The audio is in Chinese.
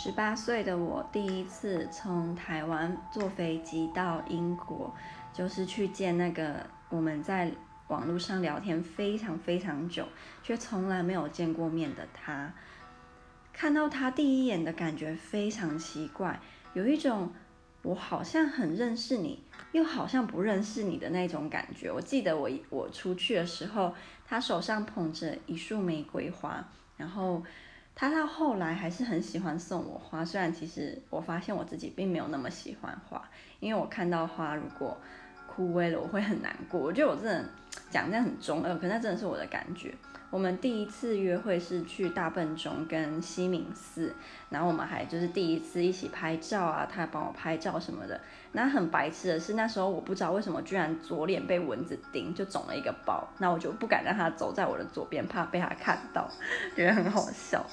十八岁的我第一次从台湾坐飞机到英国，就是去见那个我们在网络上聊天非常非常久，却从来没有见过面的他。看到他第一眼的感觉非常奇怪，有一种我好像很认识你，又好像不认识你的那种感觉。我记得我我出去的时候，他手上捧着一束玫瑰花，然后。他到后来还是很喜欢送我花，虽然其实我发现我自己并没有那么喜欢花，因为我看到花如果枯萎了，我会很难过。我觉得我真的讲这样很中二，可那真的是我的感觉。我们第一次约会是去大笨钟跟西敏寺，然后我们还就是第一次一起拍照啊，他还帮我拍照什么的。那很白痴的是，那时候我不知道为什么居然左脸被蚊子叮，就肿了一个包，那我就不敢让他走在我的左边，怕被他看到，觉得很好笑。